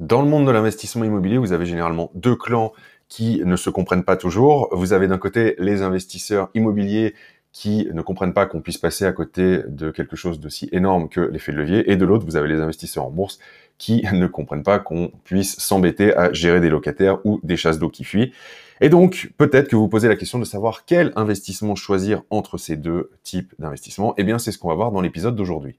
Dans le monde de l'investissement immobilier, vous avez généralement deux clans qui ne se comprennent pas toujours. Vous avez d'un côté les investisseurs immobiliers qui ne comprennent pas qu'on puisse passer à côté de quelque chose d'aussi énorme que l'effet de levier, et de l'autre, vous avez les investisseurs en bourse qui ne comprennent pas qu'on puisse s'embêter à gérer des locataires ou des chasses d'eau qui fuient. Et donc, peut-être que vous posez la question de savoir quel investissement choisir entre ces deux types d'investissements. Eh bien, c'est ce qu'on va voir dans l'épisode d'aujourd'hui.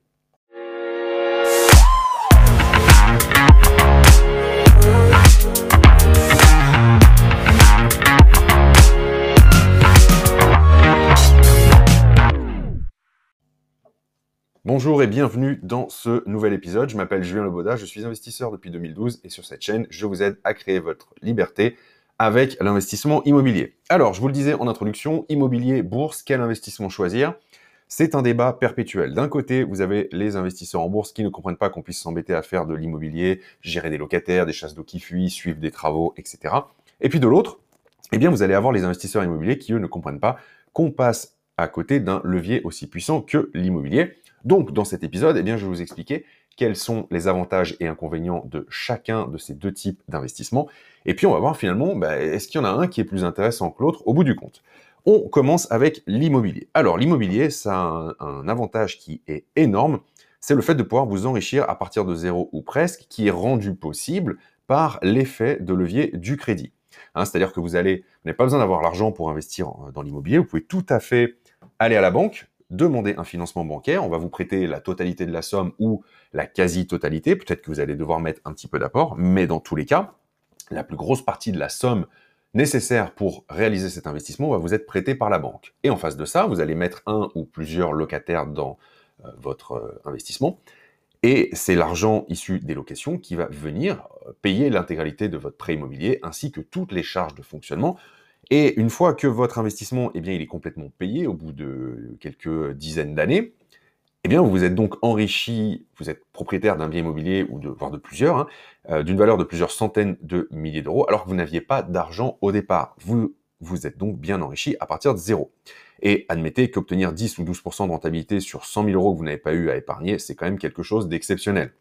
Bonjour et bienvenue dans ce nouvel épisode. Je m'appelle Julien Leboda, je suis investisseur depuis 2012 et sur cette chaîne, je vous aide à créer votre liberté avec l'investissement immobilier. Alors, je vous le disais en introduction, immobilier, bourse, quel investissement choisir? C'est un débat perpétuel. D'un côté, vous avez les investisseurs en bourse qui ne comprennent pas qu'on puisse s'embêter à faire de l'immobilier, gérer des locataires, des chasses d'eau qui fuient, suivre des travaux, etc. Et puis de l'autre, eh bien, vous allez avoir les investisseurs immobiliers qui, eux, ne comprennent pas qu'on passe à côté d'un levier aussi puissant que l'immobilier. Donc, dans cet épisode, eh bien, je vais vous expliquer quels sont les avantages et inconvénients de chacun de ces deux types d'investissements. Et puis, on va voir finalement, bah, est-ce qu'il y en a un qui est plus intéressant que l'autre au bout du compte? On commence avec l'immobilier. Alors, l'immobilier, ça a un, avantage qui est énorme, c'est le fait de pouvoir vous enrichir à partir de zéro ou presque, qui est rendu possible par l'effet de levier du crédit. Hein, c'est-à-dire que vous vous n'avez pas besoin d'avoir l'argent pour investir dans l'immobilier, vous pouvez tout à fait aller à la banque, demander un financement bancaire, on va vous prêter la totalité de la somme ou la quasi-totalité, peut-être que vous allez devoir mettre un petit peu d'apport, mais dans tous les cas, la plus grosse partie de la somme nécessaire pour réaliser cet investissement va vous être prêtée par la banque. Et en face de ça, vous allez mettre un ou plusieurs locataires dans euh, votre euh, investissement, et c'est l'argent issu des locations qui va venir euh, payer l'intégralité de votre prêt immobilier ainsi que toutes les charges de fonctionnement et une fois que votre investissement, eh bien, est complètement payé au bout de quelques dizaines d'années, eh vous êtes donc enrichi, vous êtes propriétaire d'un bien immobilier ou de, voire de plusieurs, hein, euh, d'une valeur de plusieurs centaines de milliers d'euros, alors que vous n'aviez pas d'argent au départ. Vous vous êtes donc bien enrichi à partir de zéro. Et admettez qu'obtenir 10 ou 12% de rentabilité sur 100 000 euros que vous n'avez pas eu à épargner, c'est quand même quelque chose d'exceptionnel.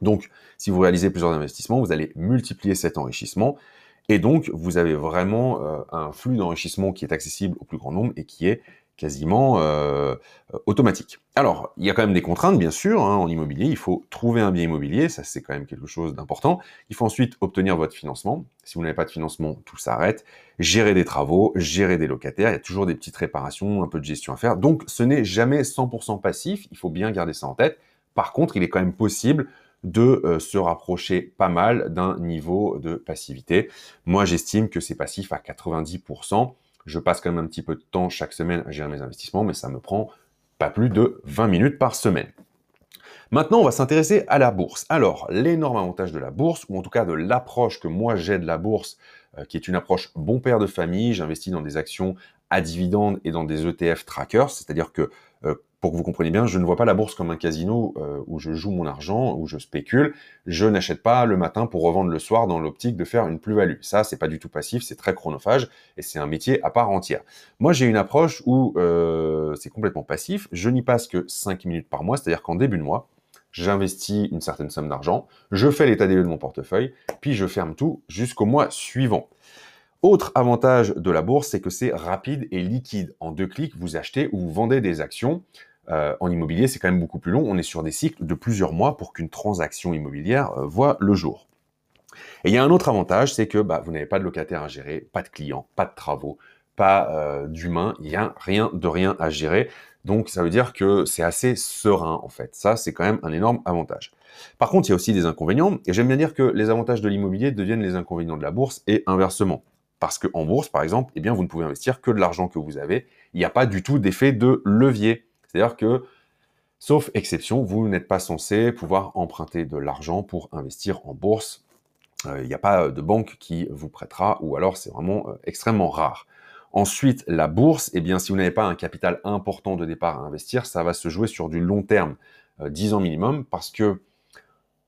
Donc, si vous réalisez plusieurs investissements, vous allez multiplier cet enrichissement et donc, vous avez vraiment euh, un flux d'enrichissement qui est accessible au plus grand nombre et qui est quasiment euh, automatique. Alors, il y a quand même des contraintes, bien sûr, hein, en immobilier. Il faut trouver un bien immobilier, ça c'est quand même quelque chose d'important. Il faut ensuite obtenir votre financement. Si vous n'avez pas de financement, tout s'arrête. Gérer des travaux, gérer des locataires, il y a toujours des petites réparations, un peu de gestion à faire. Donc, ce n'est jamais 100% passif, il faut bien garder ça en tête. Par contre, il est quand même possible de euh, se rapprocher pas mal d'un niveau de passivité. Moi, j'estime que c'est passif à 90%. Je passe quand même un petit peu de temps chaque semaine à gérer mes investissements, mais ça me prend pas plus de 20 minutes par semaine. Maintenant, on va s'intéresser à la bourse. Alors, l'énorme avantage de la bourse, ou en tout cas de l'approche que moi j'ai de la bourse, euh, qui est une approche bon père de famille, j'investis dans des actions à dividendes et dans des ETF trackers, c'est-à-dire que euh, pour que vous compreniez bien, je ne vois pas la bourse comme un casino euh, où je joue mon argent, où je spécule. Je n'achète pas le matin pour revendre le soir dans l'optique de faire une plus-value. Ça, c'est pas du tout passif, c'est très chronophage et c'est un métier à part entière. Moi, j'ai une approche où euh, c'est complètement passif. Je n'y passe que 5 minutes par mois, c'est-à-dire qu'en début de mois, j'investis une certaine somme d'argent, je fais l'état des lieux de mon portefeuille, puis je ferme tout jusqu'au mois suivant. Autre avantage de la bourse, c'est que c'est rapide et liquide. En deux clics, vous achetez ou vous vendez des actions. Euh, en immobilier, c'est quand même beaucoup plus long. On est sur des cycles de plusieurs mois pour qu'une transaction immobilière euh, voit le jour. Et il y a un autre avantage, c'est que bah, vous n'avez pas de locataire à gérer, pas de clients, pas de travaux, pas euh, d'humains, il n'y a rien de rien à gérer. Donc ça veut dire que c'est assez serein en fait. Ça, c'est quand même un énorme avantage. Par contre, il y a aussi des inconvénients, et j'aime bien dire que les avantages de l'immobilier deviennent les inconvénients de la bourse et inversement. Parce qu'en bourse, par exemple, eh bien, vous ne pouvez investir que de l'argent que vous avez. Il n'y a pas du tout d'effet de levier. C'est-à-dire que, sauf exception, vous n'êtes pas censé pouvoir emprunter de l'argent pour investir en bourse. Euh, il n'y a pas de banque qui vous prêtera, ou alors c'est vraiment euh, extrêmement rare. Ensuite, la bourse, eh bien, si vous n'avez pas un capital important de départ à investir, ça va se jouer sur du long terme, 10 euh, ans minimum, parce que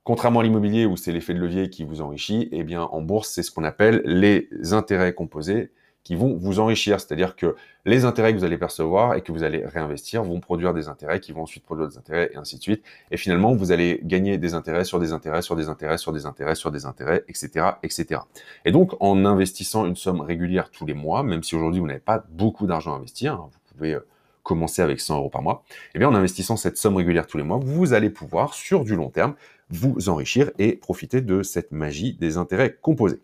contrairement à l'immobilier où c'est l'effet de levier qui vous enrichit, eh bien, en bourse, c'est ce qu'on appelle les intérêts composés qui vont vous enrichir. C'est-à-dire que les intérêts que vous allez percevoir et que vous allez réinvestir vont produire des intérêts qui vont ensuite produire des intérêts et ainsi de suite. Et finalement, vous allez gagner des intérêts sur des intérêts, sur des intérêts, sur des intérêts, sur des intérêts, etc., etc. Et donc, en investissant une somme régulière tous les mois, même si aujourd'hui vous n'avez pas beaucoup d'argent à investir, hein, vous pouvez euh, commencer avec 100 euros par mois, eh bien en investissant cette somme régulière tous les mois, vous allez pouvoir, sur du long terme, vous enrichir et profiter de cette magie des intérêts composés.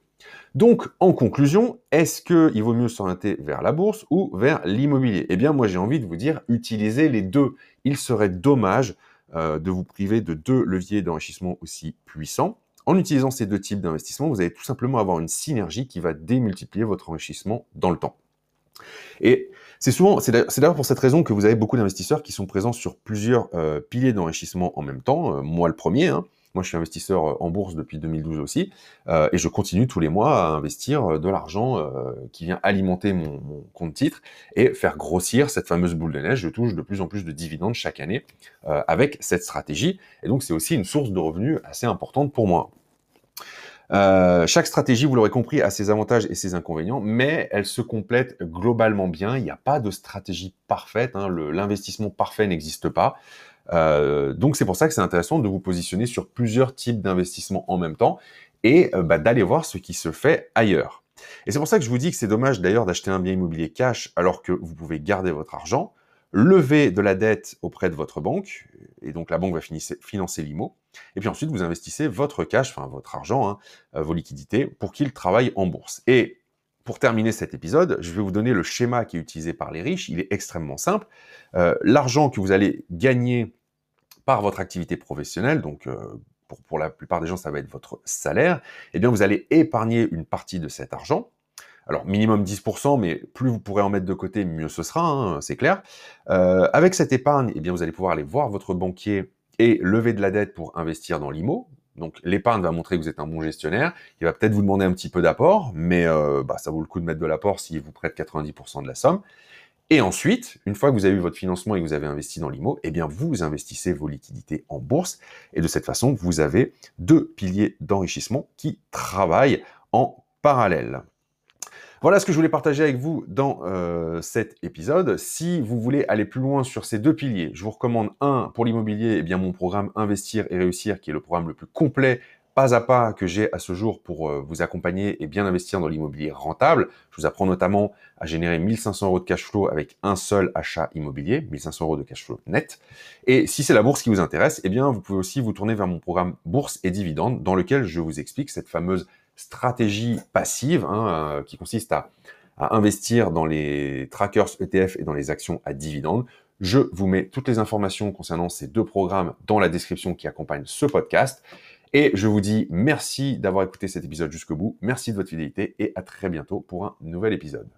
Donc, en conclusion, est-ce qu'il vaut mieux s'orienter vers la bourse ou vers l'immobilier? Eh bien, moi, j'ai envie de vous dire, utilisez les deux. Il serait dommage euh, de vous priver de deux leviers d'enrichissement aussi puissants. En utilisant ces deux types d'investissement, vous allez tout simplement avoir une synergie qui va démultiplier votre enrichissement dans le temps. Et c'est souvent, c'est d'ailleurs pour cette raison que vous avez beaucoup d'investisseurs qui sont présents sur plusieurs euh, piliers d'enrichissement en même temps. Euh, moi, le premier. Hein. Moi, je suis investisseur euh, en bourse depuis 2012 aussi, et je continue tous les mois à investir de l'argent qui vient alimenter mon, mon, compte titre et faire grossir cette fameuse boule de neige. Je touche de plus en plus de dividendes chaque année avec cette stratégie, et donc c'est aussi une source de revenus assez importante pour moi. Euh, chaque stratégie, vous l'aurez compris, a ses avantages et ses inconvénients, mais elle se complète globalement bien. Il n'y a pas de stratégie parfaite. Hein. L'investissement parfait n'existe pas. Euh, donc c'est pour ça que c'est intéressant de vous positionner sur plusieurs types d'investissements en même temps et euh, bah, d'aller voir ce qui se fait ailleurs. Et c'est pour ça que je vous dis que c'est dommage d'ailleurs d'acheter un bien immobilier cash alors que vous pouvez garder votre argent, lever de la dette auprès de votre banque, et donc la banque va financer l'IMO, et puis ensuite vous investissez votre cash, enfin votre argent, hein, euh, vos liquidités, pour qu'il travaille en bourse. Et pour terminer cet épisode, je vais vous donner le schéma qui est utilisé par les riches, il est extrêmement simple. Euh, l'argent que vous allez gagner par votre activité professionnelle, donc euh, pour, la plupart des gens ça va être votre salaire, eh bien vous allez épargner une partie de cet argent, alors minimum 10%, mais plus vous pourrez en mettre de côté, mieux ce sera, hein, c'est clair. Avec cette épargne, eh bien, vous allez pouvoir aller voir votre banquier et lever de la dette pour investir dans l'IMO. Donc l'épargne va montrer que vous êtes un bon gestionnaire. Il va peut-être vous demander un petit peu d'apport, mais euh, bah, ça vaut le coup de mettre de l'apport s'il vous prête 90% de la somme. Et ensuite, une fois que vous avez eu votre financement et que vous avez investi dans l'IMO, eh bien vous investissez vos liquidités en bourse. Et de cette façon, vous avez deux piliers d'enrichissement qui travaillent en parallèle. Voilà ce que je voulais partager avec vous dans euh, cet épisode. Si vous voulez aller plus loin sur ces deux piliers, je vous recommande un pour l'immobilier, eh bien mon programme Investir et réussir, qui est le programme le plus complet pas à pas que j'ai à ce jour pour euh, vous accompagner et bien investir dans l'immobilier rentable. Je vous apprends notamment à générer 1500 euros de cash flow avec un seul achat immobilier, 1500 euros de cash flow net. Et si c'est la bourse qui vous intéresse, eh bien vous pouvez aussi vous tourner vers mon programme Bourse et Dividendes dans lequel je vous explique cette fameuse stratégie passive hein, euh, qui consiste à, investir dans les trackers ETF et dans les actions à dividendes. Je vous mets toutes les informations concernant ces deux programmes dans la description qui accompagne ce podcast. Et je vous dis merci d'avoir écouté cet épisode jusqu'au bout. Merci de votre fidélité et à très bientôt pour un nouvel épisode.